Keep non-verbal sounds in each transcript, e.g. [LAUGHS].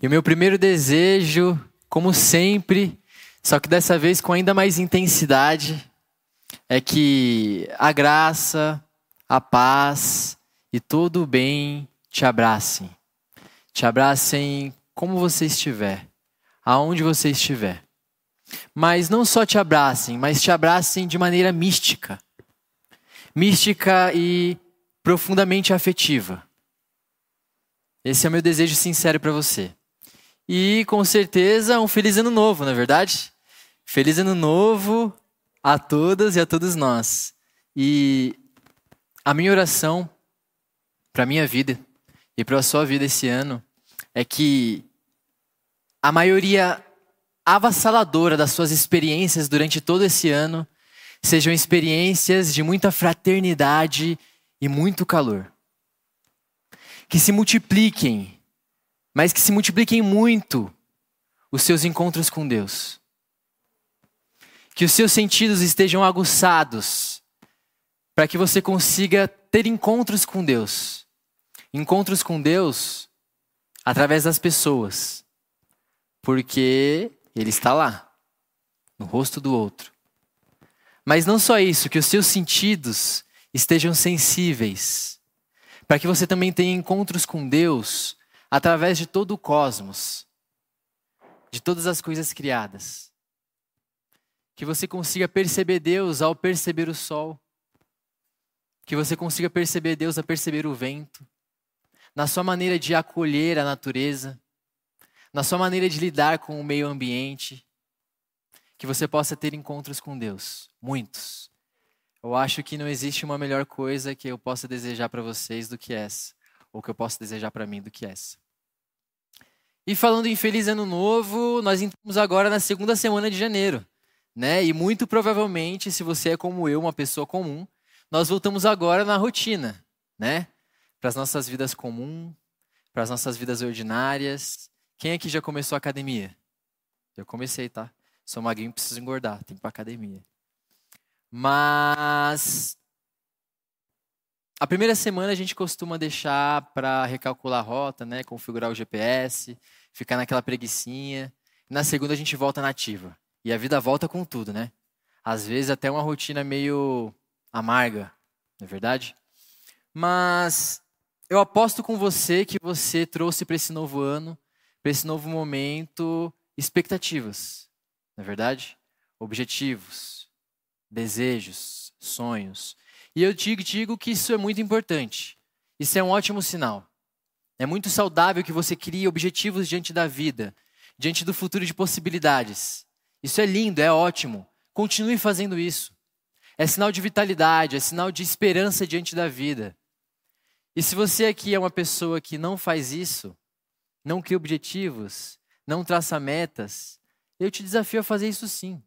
E o meu primeiro desejo, como sempre, só que dessa vez com ainda mais intensidade, é que a graça, a paz e todo o bem te abracem. Te abracem como você estiver, aonde você estiver. Mas não só te abracem, mas te abracem de maneira mística. Mística e profundamente afetiva. Esse é o meu desejo sincero para você. E com certeza um feliz ano novo, não é verdade? Feliz ano novo a todas e a todos nós. E a minha oração para a minha vida e para a sua vida esse ano é que a maioria avassaladora das suas experiências durante todo esse ano sejam experiências de muita fraternidade e muito calor. Que se multipliquem, mas que se multipliquem muito os seus encontros com Deus. Que os seus sentidos estejam aguçados para que você consiga ter encontros com Deus. Encontros com Deus através das pessoas. Porque Ele está lá, no rosto do outro. Mas não só isso, que os seus sentidos estejam sensíveis, para que você também tenha encontros com Deus através de todo o cosmos, de todas as coisas criadas. Que você consiga perceber Deus ao perceber o sol, que você consiga perceber Deus a perceber o vento, na sua maneira de acolher a natureza, na sua maneira de lidar com o meio ambiente, que você possa ter encontros com Deus, muitos. Eu acho que não existe uma melhor coisa que eu possa desejar para vocês do que essa, ou que eu possa desejar para mim do que essa. E falando em feliz ano novo, nós entramos agora na segunda semana de janeiro, né? E muito provavelmente, se você é como eu, uma pessoa comum, nós voltamos agora na rotina, né? Para as nossas vidas comuns, para as nossas vidas ordinárias. Quem aqui já começou a academia? Eu comecei, tá? Sou magrinho, preciso engordar, tem que ir para academia. Mas a primeira semana a gente costuma deixar para recalcular a rota, né, configurar o GPS, ficar naquela preguiçinha. Na segunda a gente volta nativa. E a vida volta com tudo, né? Às vezes até uma rotina meio amarga, não é verdade? Mas eu aposto com você que você trouxe para esse novo ano, para esse novo momento, expectativas, não é verdade? Objetivos, desejos, sonhos. E eu digo, que isso é muito importante. Isso é um ótimo sinal. É muito saudável que você crie objetivos diante da vida, diante do futuro de possibilidades. Isso é lindo, é ótimo. Continue fazendo isso. É sinal de vitalidade, é sinal de esperança diante da vida. E se você aqui é uma pessoa que não faz isso, não cria objetivos, não traça metas, eu te desafio a fazer isso sim.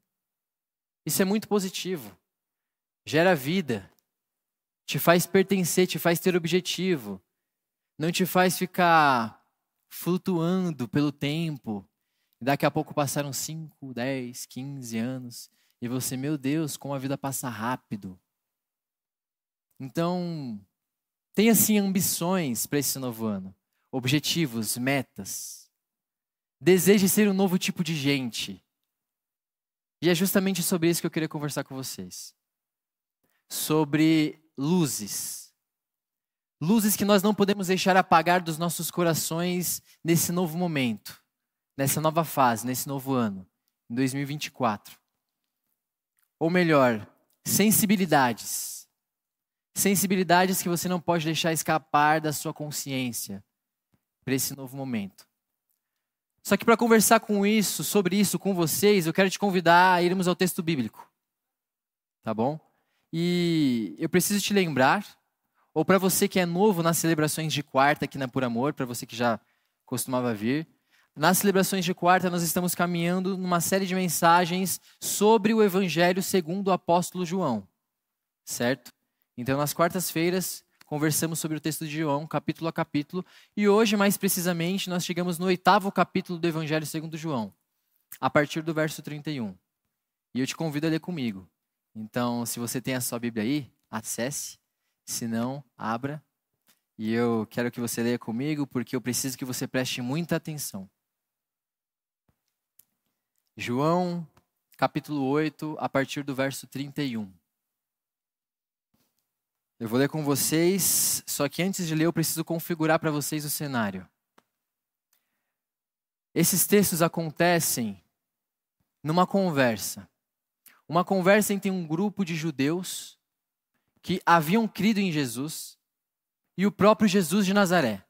Isso é muito positivo. Gera vida, te faz pertencer, te faz ter objetivo, não te faz ficar flutuando pelo tempo. Daqui a pouco passaram 5, 10, 15 anos e você, meu Deus, como a vida passa rápido. Então, tenha assim ambições para esse novo ano, objetivos, metas. Deseje ser um novo tipo de gente. E é justamente sobre isso que eu queria conversar com vocês. Sobre luzes. Luzes que nós não podemos deixar apagar dos nossos corações nesse novo momento, nessa nova fase, nesse novo ano, em 2024. Ou melhor, sensibilidades. Sensibilidades que você não pode deixar escapar da sua consciência para esse novo momento. Só que para conversar com isso, sobre isso com vocês, eu quero te convidar a irmos ao texto bíblico. Tá bom? E eu preciso te lembrar, ou para você que é novo nas celebrações de quarta aqui na Por Amor, para você que já costumava vir, nas celebrações de quarta, nós estamos caminhando numa série de mensagens sobre o Evangelho segundo o apóstolo João. Certo? Então, nas quartas-feiras, conversamos sobre o texto de João, capítulo a capítulo, e hoje, mais precisamente, nós chegamos no oitavo capítulo do Evangelho segundo João, a partir do verso 31. E eu te convido a ler comigo. Então, se você tem a sua Bíblia aí, acesse. Se não, abra. E eu quero que você leia comigo, porque eu preciso que você preste muita atenção. João, capítulo 8, a partir do verso 31. Eu vou ler com vocês, só que antes de ler eu preciso configurar para vocês o cenário. Esses textos acontecem numa conversa. Uma conversa entre um grupo de judeus que haviam crido em Jesus e o próprio Jesus de Nazaré.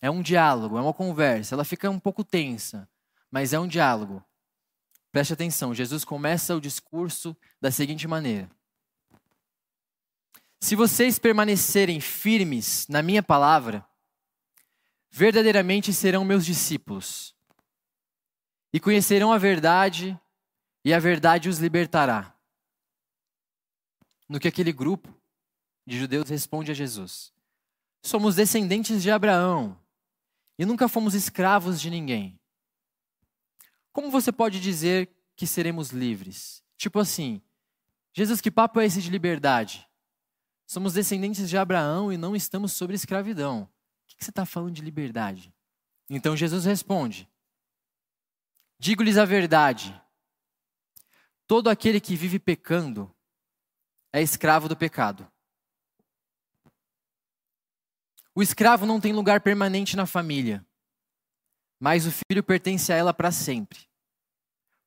É um diálogo, é uma conversa. Ela fica um pouco tensa, mas é um diálogo. Preste atenção, Jesus começa o discurso da seguinte maneira: Se vocês permanecerem firmes na minha palavra, verdadeiramente serão meus discípulos, e conhecerão a verdade, e a verdade os libertará. No que aquele grupo de judeus responde a Jesus: Somos descendentes de Abraão e nunca fomos escravos de ninguém. Como você pode dizer que seremos livres? Tipo assim, Jesus, que papo é esse de liberdade? Somos descendentes de Abraão e não estamos sobre escravidão. O que você está falando de liberdade? Então Jesus responde: Digo-lhes a verdade: todo aquele que vive pecando é escravo do pecado. O escravo não tem lugar permanente na família mas o filho pertence a ela para sempre.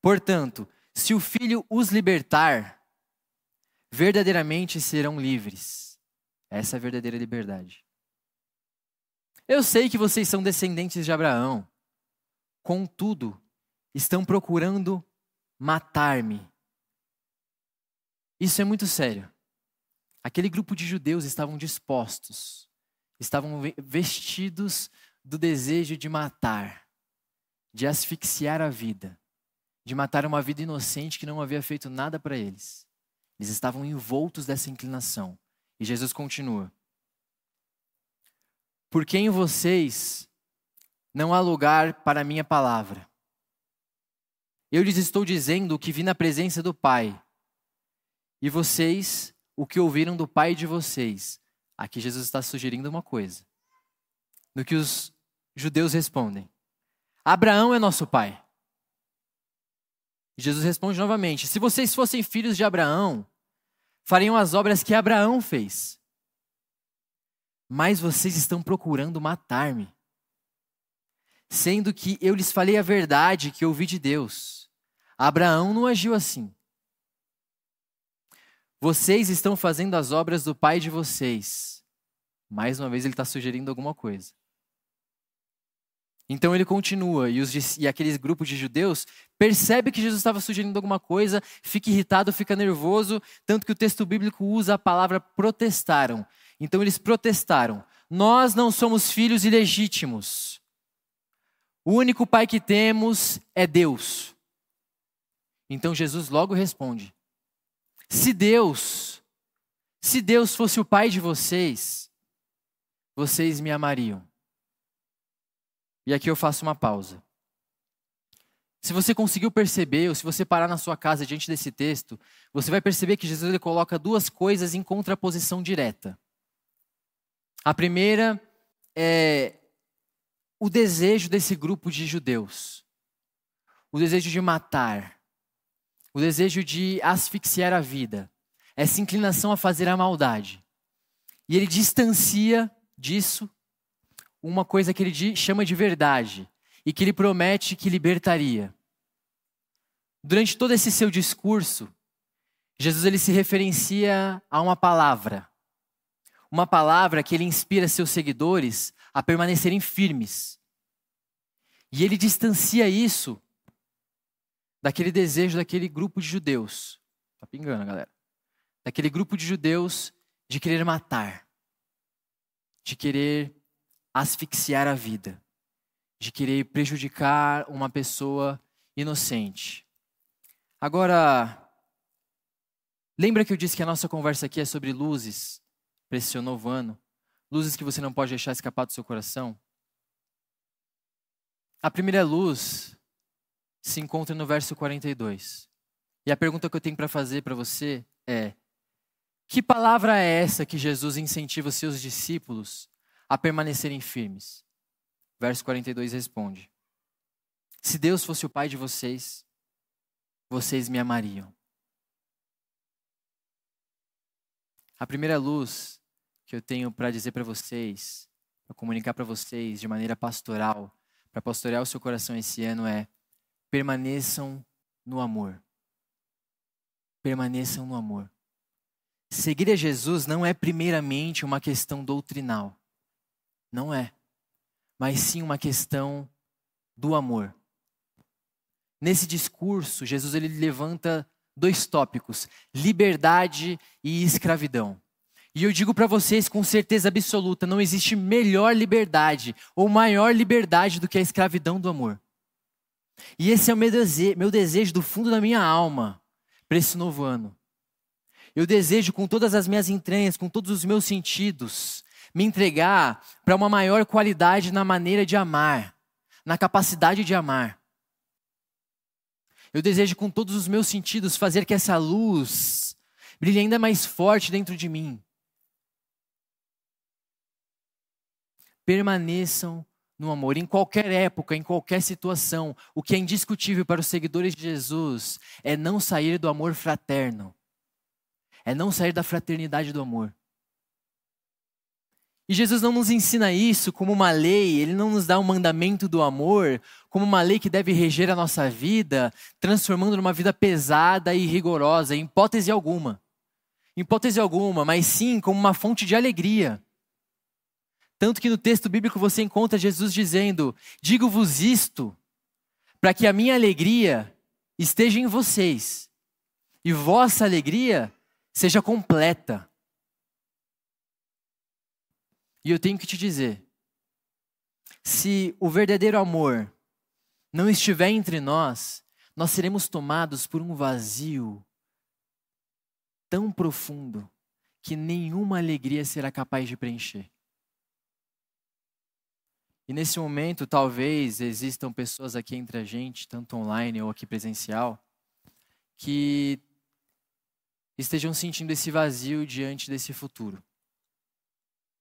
Portanto, se o filho os libertar, verdadeiramente serão livres. Essa é a verdadeira liberdade. Eu sei que vocês são descendentes de Abraão, contudo, estão procurando matar-me. Isso é muito sério. Aquele grupo de judeus estavam dispostos, estavam vestidos do desejo de matar de asfixiar a vida, de matar uma vida inocente que não havia feito nada para eles. Eles estavam envoltos dessa inclinação. E Jesus continua: Porque em vocês não há lugar para a minha palavra. Eu lhes estou dizendo o que vi na presença do Pai, e vocês o que ouviram do Pai de vocês. Aqui Jesus está sugerindo uma coisa. No que os judeus respondem: Abraão é nosso pai. Jesus responde novamente: Se vocês fossem filhos de Abraão, fariam as obras que Abraão fez. Mas vocês estão procurando matar-me, sendo que eu lhes falei a verdade que ouvi de Deus. Abraão não agiu assim. Vocês estão fazendo as obras do pai de vocês. Mais uma vez, ele está sugerindo alguma coisa. Então ele continua, e, os, e aqueles grupos de judeus percebe que Jesus estava sugerindo alguma coisa, fica irritado, fica nervoso, tanto que o texto bíblico usa a palavra protestaram. Então eles protestaram: Nós não somos filhos ilegítimos. O único pai que temos é Deus. Então Jesus logo responde: Se Deus, se Deus fosse o pai de vocês, vocês me amariam e aqui eu faço uma pausa. Se você conseguiu perceber, ou se você parar na sua casa diante desse texto, você vai perceber que Jesus ele coloca duas coisas em contraposição direta. A primeira é o desejo desse grupo de judeus, o desejo de matar, o desejo de asfixiar a vida, essa inclinação a fazer a maldade. E ele distancia disso uma coisa que ele chama de verdade e que ele promete que libertaria. Durante todo esse seu discurso, Jesus ele se referencia a uma palavra. Uma palavra que ele inspira seus seguidores a permanecerem firmes. E ele distancia isso daquele desejo daquele grupo de judeus. Tá pingando, galera. Daquele grupo de judeus de querer matar, de querer asfixiar a vida, de querer prejudicar uma pessoa inocente. Agora, lembra que eu disse que a nossa conversa aqui é sobre luzes para esse seu novo ano? Luzes que você não pode deixar escapar do seu coração? A primeira luz se encontra no verso 42. E a pergunta que eu tenho para fazer para você é: que palavra é essa que Jesus incentiva os seus discípulos a permanecerem firmes. Verso 42 responde: Se Deus fosse o pai de vocês, vocês me amariam. A primeira luz que eu tenho para dizer para vocês, para comunicar para vocês de maneira pastoral, para pastorear o seu coração esse ano é: permaneçam no amor. Permaneçam no amor. Seguir a Jesus não é primeiramente uma questão doutrinal. Não é. Mas sim uma questão do amor. Nesse discurso, Jesus ele levanta dois tópicos: liberdade e escravidão. E eu digo para vocês com certeza absoluta: não existe melhor liberdade ou maior liberdade do que a escravidão do amor. E esse é o meu desejo, meu desejo do fundo da minha alma para esse novo ano. Eu desejo com todas as minhas entranhas, com todos os meus sentidos, me entregar para uma maior qualidade na maneira de amar, na capacidade de amar. Eu desejo com todos os meus sentidos fazer que essa luz brilhe ainda mais forte dentro de mim. Permaneçam no amor, em qualquer época, em qualquer situação. O que é indiscutível para os seguidores de Jesus é não sair do amor fraterno, é não sair da fraternidade do amor. E Jesus não nos ensina isso como uma lei, ele não nos dá um mandamento do amor, como uma lei que deve reger a nossa vida, transformando numa vida pesada e rigorosa, em hipótese alguma. Em hipótese alguma, mas sim como uma fonte de alegria. Tanto que no texto bíblico você encontra Jesus dizendo: Digo-vos isto, para que a minha alegria esteja em vocês e vossa alegria seja completa. E eu tenho que te dizer: se o verdadeiro amor não estiver entre nós, nós seremos tomados por um vazio tão profundo que nenhuma alegria será capaz de preencher. E nesse momento, talvez existam pessoas aqui entre a gente, tanto online ou aqui presencial, que estejam sentindo esse vazio diante desse futuro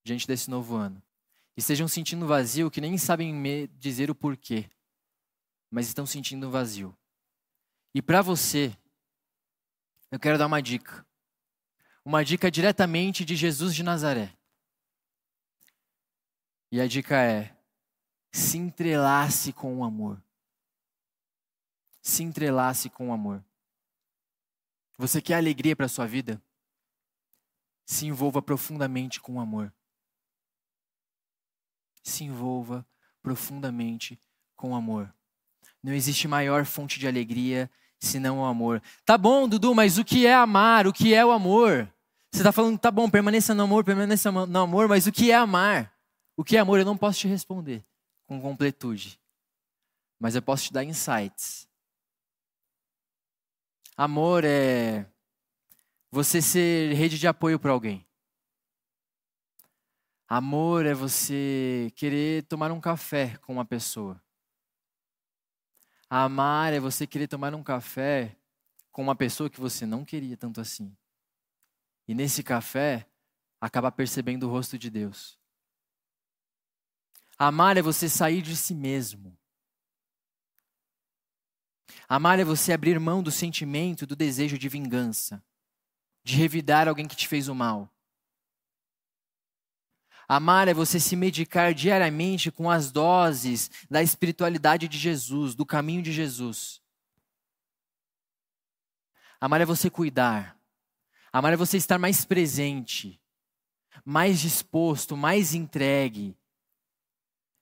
diante desse novo ano. Estejam sentindo vazio que nem sabem dizer o porquê, mas estão sentindo vazio. E para você, eu quero dar uma dica. Uma dica diretamente de Jesus de Nazaré. E a dica é: se entrelace com o amor. Se entrelace com o amor. Você quer alegria para a sua vida? Se envolva profundamente com o amor se envolva profundamente com o amor. Não existe maior fonte de alegria senão o amor. Tá bom, Dudu, mas o que é amar? O que é o amor? Você está falando, tá bom, permaneça no amor, permaneça no amor, mas o que é amar? O que é amor? Eu não posso te responder com completude, mas eu posso te dar insights. Amor é você ser rede de apoio para alguém. Amor é você querer tomar um café com uma pessoa. Amar é você querer tomar um café com uma pessoa que você não queria tanto assim. E nesse café, acabar percebendo o rosto de Deus. Amar é você sair de si mesmo. Amar é você abrir mão do sentimento, do desejo de vingança, de revidar alguém que te fez o mal. Amar é você se medicar diariamente com as doses da espiritualidade de Jesus, do caminho de Jesus. Amar é você cuidar. Amar é você estar mais presente, mais disposto, mais entregue,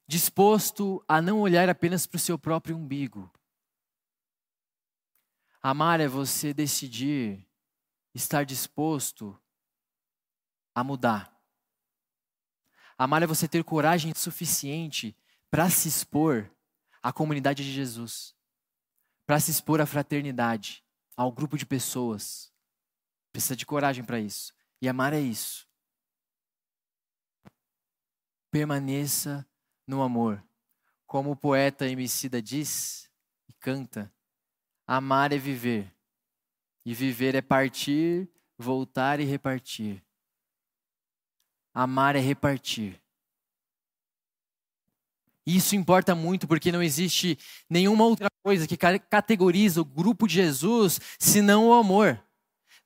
disposto a não olhar apenas para o seu próprio umbigo. Amar é você decidir estar disposto a mudar. Amar é você ter coragem suficiente para se expor à comunidade de Jesus, para se expor à fraternidade, ao grupo de pessoas. Precisa de coragem para isso. E amar é isso. Permaneça no amor. Como o poeta Emicida diz e canta, amar é viver. E viver é partir, voltar e repartir. Amar é repartir. Isso importa muito porque não existe nenhuma outra coisa que categoriza o grupo de Jesus senão o amor.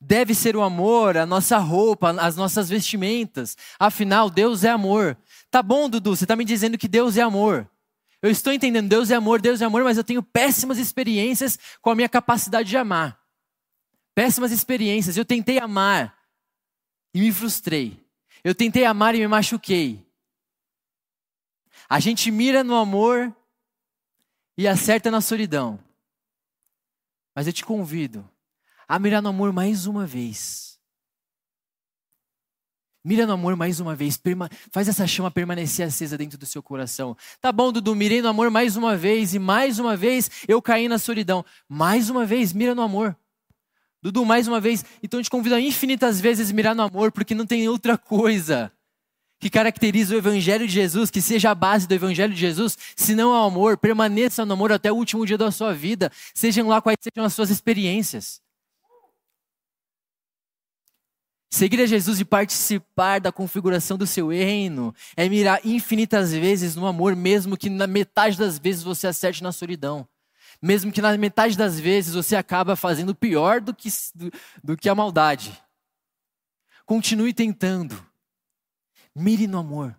Deve ser o amor, a nossa roupa, as nossas vestimentas. Afinal, Deus é amor. Tá bom, Dudu, você está me dizendo que Deus é amor. Eu estou entendendo, Deus é amor, Deus é amor, mas eu tenho péssimas experiências com a minha capacidade de amar. Péssimas experiências. Eu tentei amar e me frustrei. Eu tentei amar e me machuquei. A gente mira no amor e acerta na solidão. Mas eu te convido a mirar no amor mais uma vez. Mira no amor mais uma vez, faz essa chama permanecer acesa dentro do seu coração. Tá bom, Dudu, mirei no amor mais uma vez e mais uma vez eu caí na solidão. Mais uma vez, mira no amor. Dudu, mais uma vez, então te convido a infinitas vezes mirar no amor, porque não tem outra coisa que caracteriza o Evangelho de Jesus, que seja a base do Evangelho de Jesus, se não o amor, permaneça no amor até o último dia da sua vida, sejam lá quais sejam as suas experiências. Seguir a Jesus e participar da configuração do seu reino é mirar infinitas vezes no amor, mesmo que na metade das vezes você acerte na solidão. Mesmo que na metade das vezes você acaba fazendo pior do que, do, do que a maldade. Continue tentando. Mire no amor.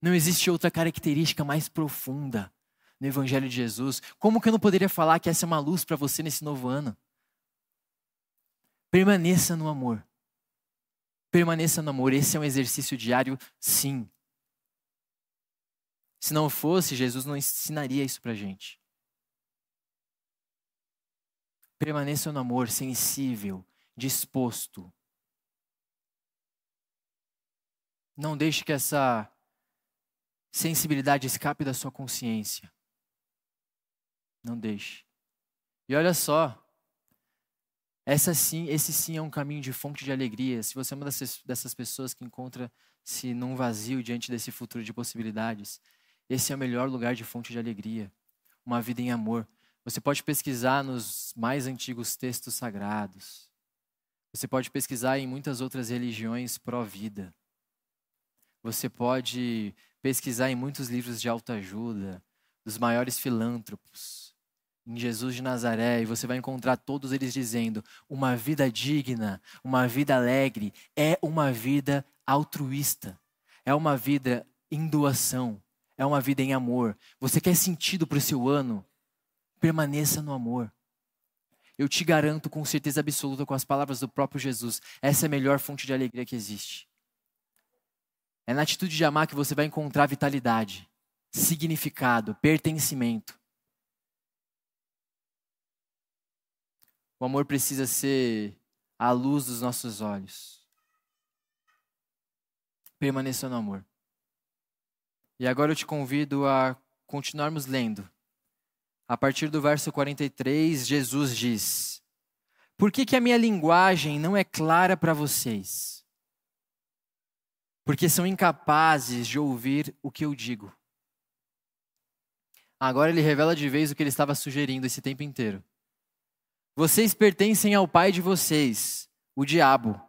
Não existe outra característica mais profunda no Evangelho de Jesus. Como que eu não poderia falar que essa é uma luz para você nesse novo ano? Permaneça no amor. Permaneça no amor. Esse é um exercício diário, sim. Se não fosse, Jesus não ensinaria isso para gente. Permaneça no amor, sensível, disposto. Não deixe que essa sensibilidade escape da sua consciência. Não deixe. E olha só, essa sim, esse sim é um caminho de fonte de alegria. Se você é uma dessas, dessas pessoas que encontra-se num vazio diante desse futuro de possibilidades, esse é o melhor lugar de fonte de alegria. Uma vida em amor. Você pode pesquisar nos mais antigos textos sagrados. Você pode pesquisar em muitas outras religiões pró-vida. Você pode pesquisar em muitos livros de autoajuda, dos maiores filântropos em Jesus de Nazaré e você vai encontrar todos eles dizendo: uma vida digna, uma vida alegre, é uma vida altruísta, é uma vida em doação, é uma vida em amor. Você quer sentido para o seu ano? Permaneça no amor. Eu te garanto com certeza absoluta, com as palavras do próprio Jesus, essa é a melhor fonte de alegria que existe. É na atitude de amar que você vai encontrar vitalidade, significado, pertencimento. O amor precisa ser a luz dos nossos olhos. Permaneça no amor. E agora eu te convido a continuarmos lendo. A partir do verso 43, Jesus diz: Por que, que a minha linguagem não é clara para vocês? Porque são incapazes de ouvir o que eu digo. Agora ele revela de vez o que ele estava sugerindo esse tempo inteiro. Vocês pertencem ao pai de vocês, o diabo,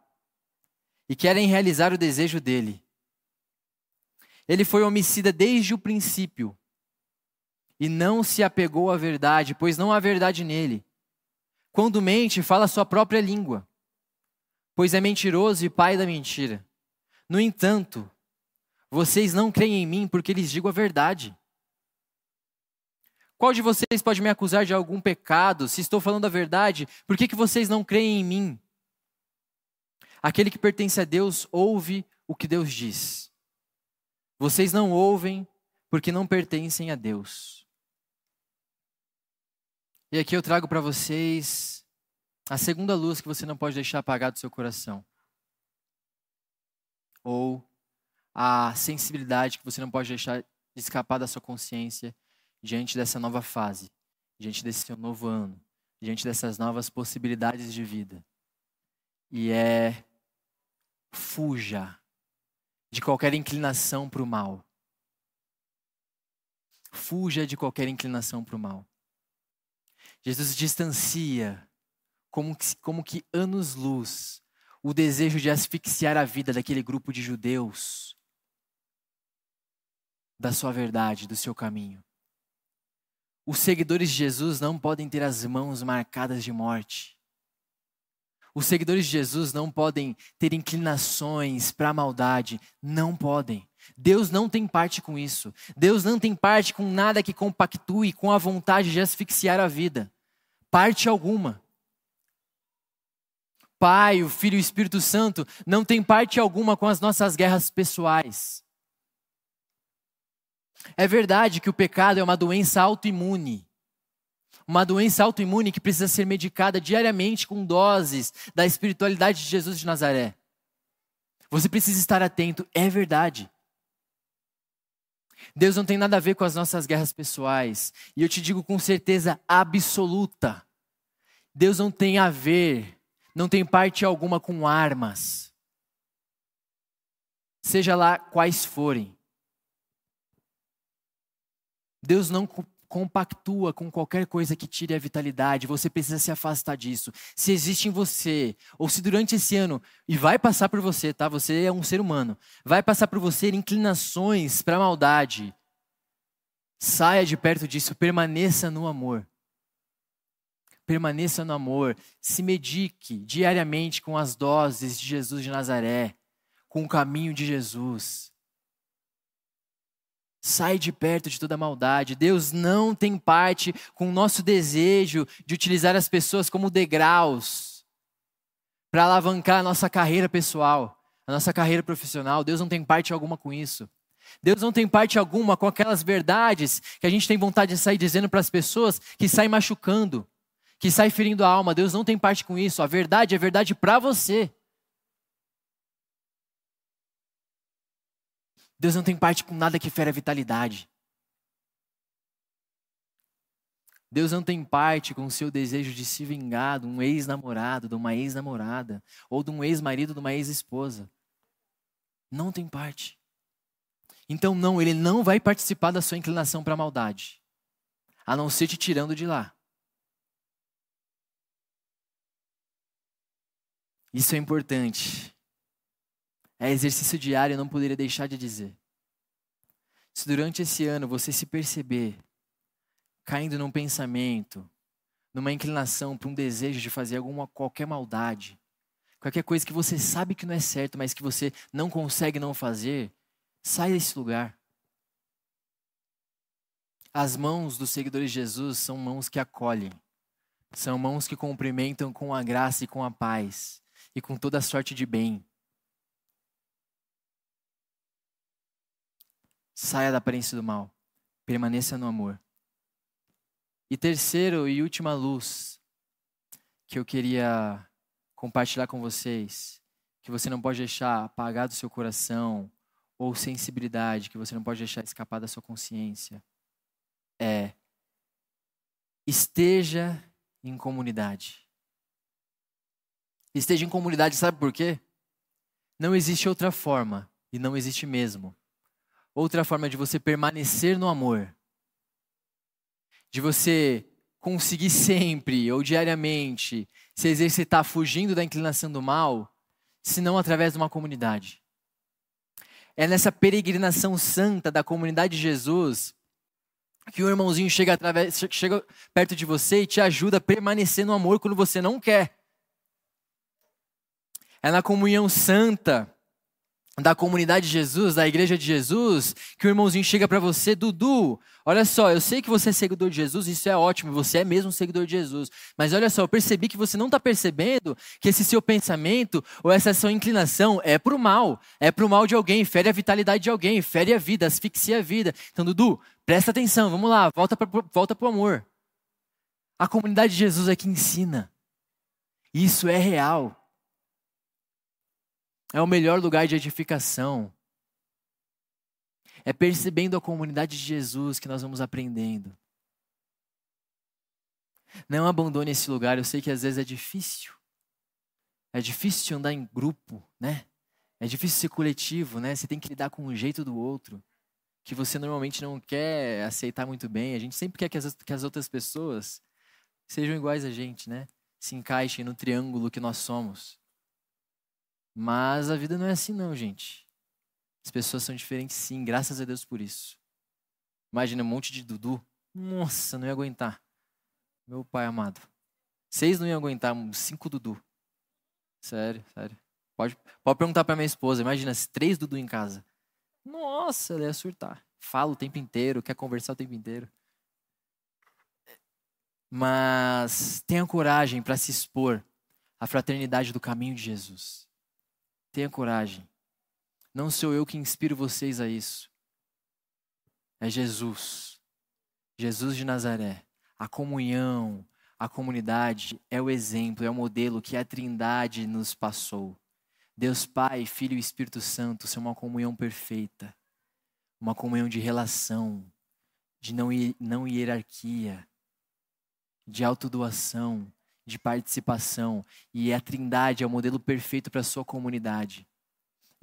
e querem realizar o desejo dele. Ele foi homicida desde o princípio e não se apegou à verdade, pois não há verdade nele. Quando mente, fala sua própria língua, pois é mentiroso e pai da mentira. No entanto, vocês não creem em mim porque lhes digo a verdade. Qual de vocês pode me acusar de algum pecado? Se estou falando a verdade, por que, que vocês não creem em mim? Aquele que pertence a Deus ouve o que Deus diz. Vocês não ouvem porque não pertencem a Deus. E aqui eu trago para vocês a segunda luz que você não pode deixar apagar do seu coração. Ou a sensibilidade que você não pode deixar de escapar da sua consciência diante dessa nova fase, diante desse seu novo ano, diante dessas novas possibilidades de vida. E é fuja de qualquer inclinação para o mal. Fuja de qualquer inclinação para o mal. Jesus distancia, como que, como que anos-luz, o desejo de asfixiar a vida daquele grupo de judeus da sua verdade, do seu caminho. Os seguidores de Jesus não podem ter as mãos marcadas de morte. Os seguidores de Jesus não podem ter inclinações para a maldade. Não podem. Deus não tem parte com isso. Deus não tem parte com nada que compactue com a vontade de asfixiar a vida. Parte alguma. Pai, o Filho e o Espírito Santo não tem parte alguma com as nossas guerras pessoais. É verdade que o pecado é uma doença autoimune. Uma doença autoimune que precisa ser medicada diariamente com doses da espiritualidade de Jesus de Nazaré. Você precisa estar atento, é verdade. Deus não tem nada a ver com as nossas guerras pessoais. E eu te digo com certeza absoluta: Deus não tem a ver, não tem parte alguma com armas. Seja lá quais forem. Deus não compactua com qualquer coisa que tire a vitalidade, você precisa se afastar disso. Se existe em você, ou se durante esse ano, e vai passar por você, tá? Você é um ser humano, vai passar por você inclinações para a maldade. Saia de perto disso, permaneça no amor. Permaneça no amor, se medique diariamente com as doses de Jesus de Nazaré, com o caminho de Jesus. Sai de perto de toda maldade. Deus não tem parte com o nosso desejo de utilizar as pessoas como degraus para alavancar a nossa carreira pessoal, a nossa carreira profissional. Deus não tem parte alguma com isso. Deus não tem parte alguma com aquelas verdades que a gente tem vontade de sair dizendo para as pessoas que saem machucando, que saem ferindo a alma. Deus não tem parte com isso. A verdade é verdade para você. Deus não tem parte com nada que fere a vitalidade. Deus não tem parte com o seu desejo de se vingar de um ex-namorado, de uma ex-namorada, ou de um ex-marido, de uma ex-esposa. Não tem parte. Então, não, ele não vai participar da sua inclinação para a maldade, a não ser te tirando de lá. Isso é importante. É exercício diário, eu não poderia deixar de dizer. Se durante esse ano você se perceber caindo num pensamento, numa inclinação para um desejo de fazer alguma qualquer maldade, qualquer coisa que você sabe que não é certo, mas que você não consegue não fazer, sai desse lugar. As mãos dos seguidores de Jesus são mãos que acolhem, são mãos que cumprimentam com a graça e com a paz e com toda a sorte de bem. Saia da aparência do mal. Permaneça no amor. E terceiro e última luz que eu queria compartilhar com vocês, que você não pode deixar apagar do seu coração, ou sensibilidade que você não pode deixar escapar da sua consciência, é esteja em comunidade. Esteja em comunidade, sabe por quê? Não existe outra forma, e não existe mesmo, Outra forma de você permanecer no amor, de você conseguir sempre ou diariamente se exercitar fugindo da inclinação do mal, se não através de uma comunidade. É nessa peregrinação santa da comunidade de Jesus que o irmãozinho chega, através, chega perto de você e te ajuda a permanecer no amor quando você não quer. É na comunhão santa da comunidade de Jesus, da igreja de Jesus, que o irmãozinho chega para você, Dudu, olha só, eu sei que você é seguidor de Jesus, isso é ótimo, você é mesmo seguidor de Jesus, mas olha só, eu percebi que você não está percebendo que esse seu pensamento ou essa sua inclinação é para o mal, é para o mal de alguém, fere a vitalidade de alguém, fere a vida, asfixia a vida. Então, Dudu, presta atenção, vamos lá, volta para volta o amor. A comunidade de Jesus é que ensina. Isso é real. É o melhor lugar de edificação. É percebendo a comunidade de Jesus que nós vamos aprendendo. Não abandone esse lugar, eu sei que às vezes é difícil. É difícil andar em grupo, né? É difícil ser coletivo, né? Você tem que lidar com o jeito do outro, que você normalmente não quer aceitar muito bem. A gente sempre quer que as, que as outras pessoas sejam iguais a gente, né? Se encaixem no triângulo que nós somos. Mas a vida não é assim, não, gente. As pessoas são diferentes, sim, graças a Deus por isso. Imagina um monte de Dudu. Nossa, não ia aguentar. Meu pai amado. Seis não iam aguentar, cinco Dudu. Sério, sério. Pode, pode perguntar para minha esposa. Imagina se três Dudu em casa. Nossa, ela ia surtar. Fala o tempo inteiro, quer conversar o tempo inteiro. Mas tenha coragem para se expor à fraternidade do caminho de Jesus. Tenha coragem. Não sou eu que inspiro vocês a isso. É Jesus. Jesus de Nazaré. A comunhão, a comunidade é o exemplo, é o modelo que a Trindade nos passou. Deus Pai, Filho e Espírito Santo são uma comunhão perfeita, uma comunhão de relação, de não, não hierarquia, de autodoação, de participação. E a Trindade é o modelo perfeito para a sua comunidade.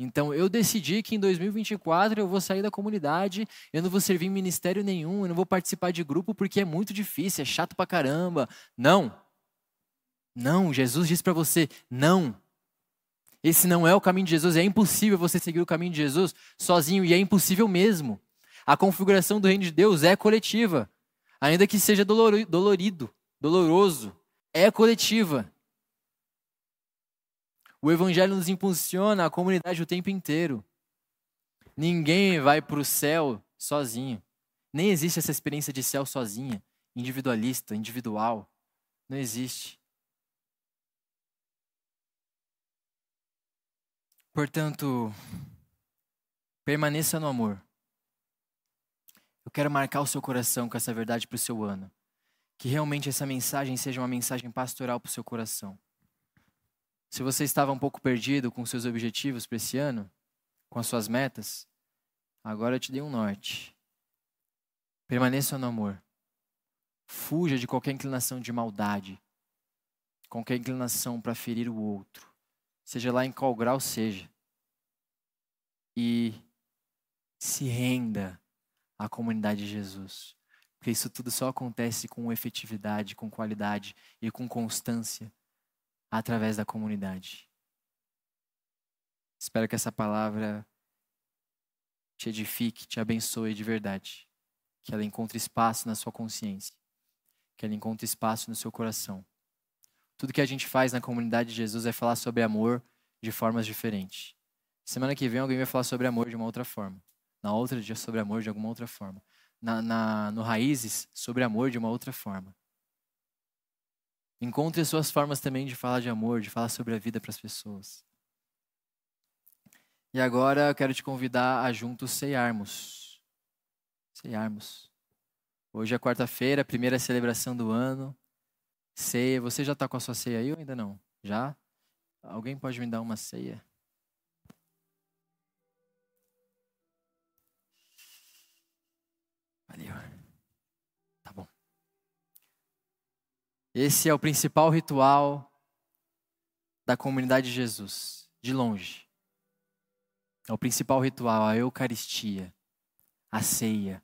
Então eu decidi que em 2024 eu vou sair da comunidade, eu não vou servir em ministério nenhum, eu não vou participar de grupo porque é muito difícil, é chato pra caramba. Não. Não, Jesus disse para você: não. Esse não é o caminho de Jesus, é impossível você seguir o caminho de Jesus sozinho e é impossível mesmo. A configuração do reino de Deus é coletiva, ainda que seja dolorido, doloroso, é coletiva. O Evangelho nos impulsiona a comunidade o tempo inteiro. Ninguém vai para o céu sozinho. Nem existe essa experiência de céu sozinha, individualista, individual. Não existe. Portanto, permaneça no amor. Eu quero marcar o seu coração com essa verdade para o seu ano. Que realmente essa mensagem seja uma mensagem pastoral para o seu coração. Se você estava um pouco perdido com seus objetivos para esse ano, com as suas metas, agora eu te dei um norte. Permaneça no amor. Fuja de qualquer inclinação de maldade, qualquer inclinação para ferir o outro, seja lá em qual grau seja. E se renda à comunidade de Jesus. Porque isso tudo só acontece com efetividade, com qualidade e com constância através da comunidade. Espero que essa palavra te edifique, te abençoe de verdade. Que ela encontre espaço na sua consciência. Que ela encontre espaço no seu coração. Tudo que a gente faz na comunidade de Jesus é falar sobre amor de formas diferentes. Semana que vem alguém vai falar sobre amor de uma outra forma. Na outra dia sobre amor de alguma outra forma. Na, na, no Raízes, sobre amor de uma outra forma. Encontre suas formas também de falar de amor, de falar sobre a vida para as pessoas. E agora eu quero te convidar a juntos ceiarmos. Ceiarmos. Hoje é quarta-feira, primeira celebração do ano. Ceia. Você já está com a sua ceia aí ou ainda não? Já? Alguém pode me dar uma ceia? Esse é o principal ritual da comunidade de Jesus, de longe. É o principal ritual, a Eucaristia, a ceia.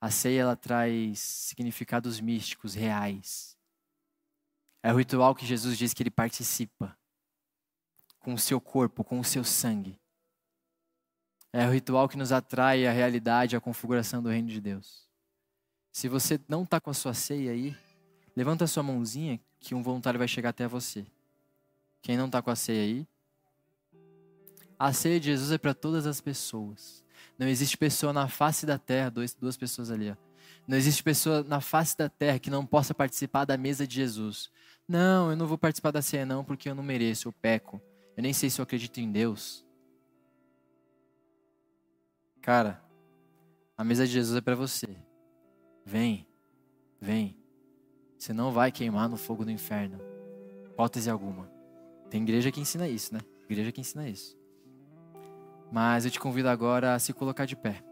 A ceia ela traz significados místicos, reais. É o ritual que Jesus diz que ele participa com o seu corpo, com o seu sangue. É o ritual que nos atrai à realidade, à configuração do reino de Deus. Se você não está com a sua ceia aí, Levanta sua mãozinha que um voluntário vai chegar até você. Quem não está com a ceia aí? A ceia de Jesus é para todas as pessoas. Não existe pessoa na face da terra, dois, duas pessoas ali, ó. Não existe pessoa na face da terra que não possa participar da mesa de Jesus. Não, eu não vou participar da ceia não porque eu não mereço, eu peco. Eu nem sei se eu acredito em Deus. Cara, a mesa de Jesus é para você. Vem, vem. Você não vai queimar no fogo do inferno. Hipótese alguma. Tem igreja que ensina isso, né? Igreja que ensina isso. Mas eu te convido agora a se colocar de pé.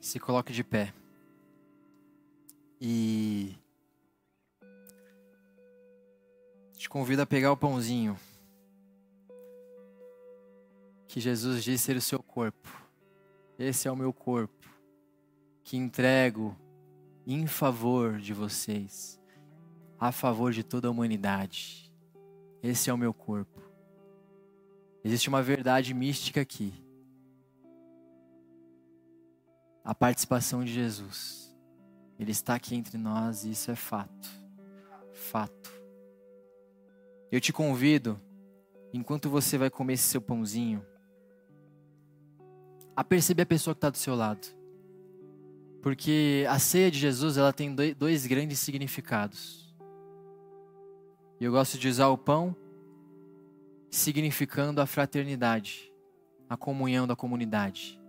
Se coloque de pé. E te convido a pegar o pãozinho que Jesus disse ser o seu corpo. Esse é o meu corpo que entrego em favor de vocês, a favor de toda a humanidade. Esse é o meu corpo. Existe uma verdade mística aqui. A participação de Jesus. Ele está aqui entre nós e isso é fato. Fato. Eu te convido, enquanto você vai comer esse seu pãozinho, a perceber a pessoa que está do seu lado. Porque a ceia de Jesus ela tem dois grandes significados. E eu gosto de usar o pão significando a fraternidade, a comunhão da comunidade.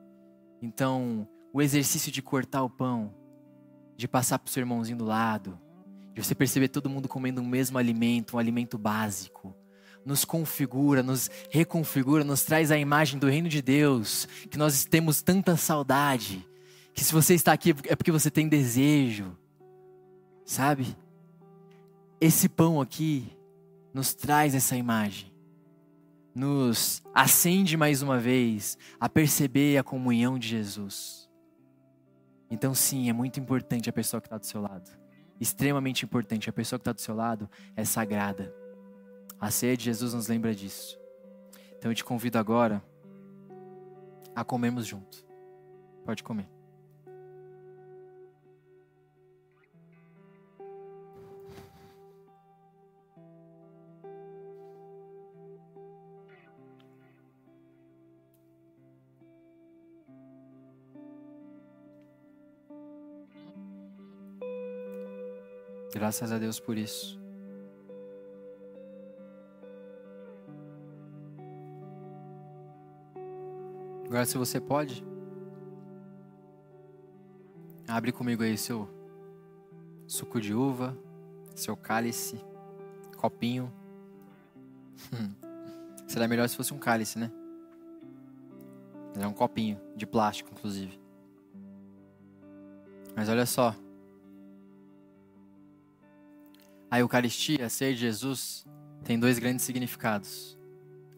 Então, o exercício de cortar o pão, de passar para o seu irmãozinho do lado, de você perceber todo mundo comendo o mesmo alimento, um alimento básico, nos configura, nos reconfigura, nos traz a imagem do reino de Deus, que nós temos tanta saudade, que se você está aqui é porque você tem desejo, sabe? Esse pão aqui nos traz essa imagem, nos acende mais uma vez a perceber a comunhão de Jesus. Então, sim, é muito importante a pessoa que está do seu lado, extremamente importante, a pessoa que está do seu lado é sagrada. A ceia de Jesus nos lembra disso. Então eu te convido agora a comermos junto. Pode comer. Graças a Deus por isso. Agora, se você pode, abre comigo aí seu suco de uva, seu cálice, copinho. [LAUGHS] Seria melhor se fosse um cálice, né? É um copinho de plástico, inclusive. Mas olha só. A Eucaristia, a de Jesus, tem dois grandes significados: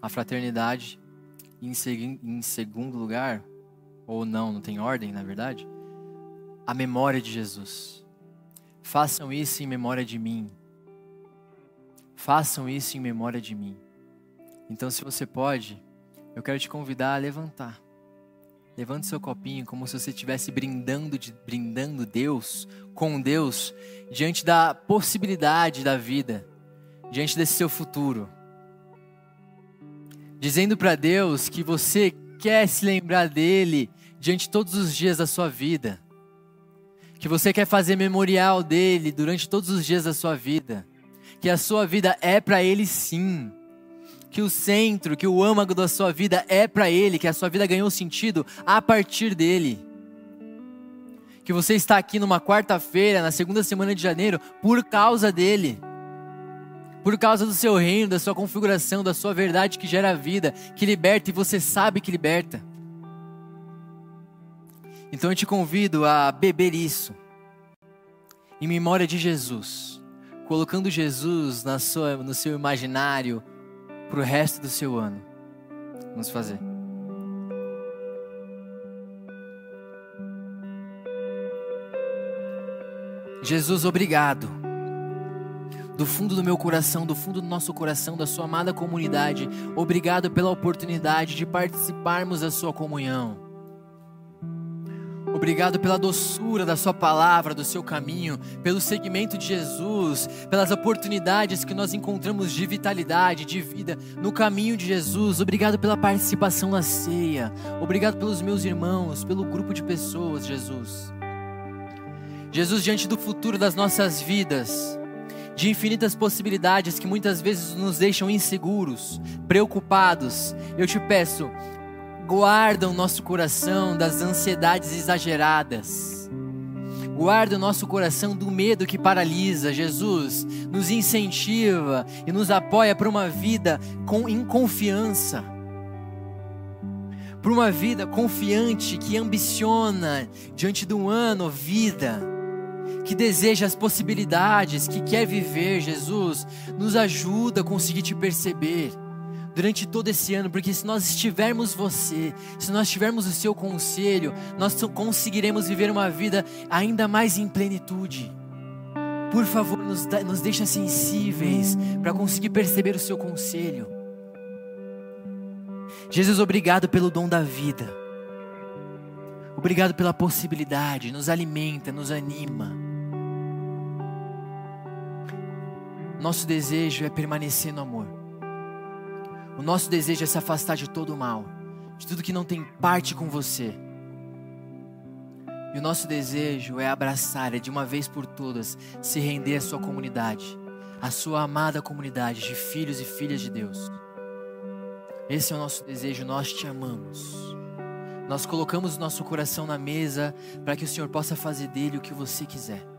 a fraternidade em, seg em segundo lugar, ou não, não tem ordem, na verdade, a memória de Jesus. Façam isso em memória de mim. Façam isso em memória de mim. Então, se você pode, eu quero te convidar a levantar. Levante seu copinho como se você estivesse brindando, de, brindando Deus, com Deus, diante da possibilidade da vida, diante desse seu futuro dizendo para Deus que você quer se lembrar dele diante todos os dias da sua vida, que você quer fazer memorial dele durante todos os dias da sua vida, que a sua vida é para ele sim, que o centro, que o âmago da sua vida é para ele, que a sua vida ganhou sentido a partir dele. Que você está aqui numa quarta-feira, na segunda semana de janeiro, por causa dele por causa do seu reino, da sua configuração, da sua verdade que gera vida, que liberta e você sabe que liberta. Então eu te convido a beber isso, em memória de Jesus, colocando Jesus na sua, no seu imaginário para o resto do seu ano. Vamos fazer. Jesus, obrigado do fundo do meu coração, do fundo do nosso coração, da sua amada comunidade, obrigado pela oportunidade de participarmos da sua comunhão. Obrigado pela doçura da Sua palavra, do seu caminho, pelo segmento de Jesus, pelas oportunidades que nós encontramos de vitalidade, de vida no caminho de Jesus. Obrigado pela participação na ceia. Obrigado pelos meus irmãos, pelo grupo de pessoas, Jesus. Jesus, diante do futuro das nossas vidas, de infinitas possibilidades que muitas vezes nos deixam inseguros, preocupados. Eu te peço, guarda o nosso coração das ansiedades exageradas. Guarda o nosso coração do medo que paralisa. Jesus nos incentiva e nos apoia para uma vida com em confiança. Para uma vida confiante que ambiciona diante do ano vida que deseja as possibilidades, que quer viver, Jesus, nos ajuda a conseguir te perceber durante todo esse ano, porque se nós estivermos você, se nós tivermos o seu conselho, nós conseguiremos viver uma vida ainda mais em plenitude. Por favor, nos, nos deixa sensíveis para conseguir perceber o seu conselho. Jesus, obrigado pelo dom da vida. Obrigado pela possibilidade, nos alimenta, nos anima. Nosso desejo é permanecer no amor. O nosso desejo é se afastar de todo o mal, de tudo que não tem parte com você. E o nosso desejo é abraçar, é de uma vez por todas se render à sua comunidade, à sua amada comunidade de filhos e filhas de Deus. Esse é o nosso desejo, nós te amamos. Nós colocamos o nosso coração na mesa para que o Senhor possa fazer dele o que você quiser.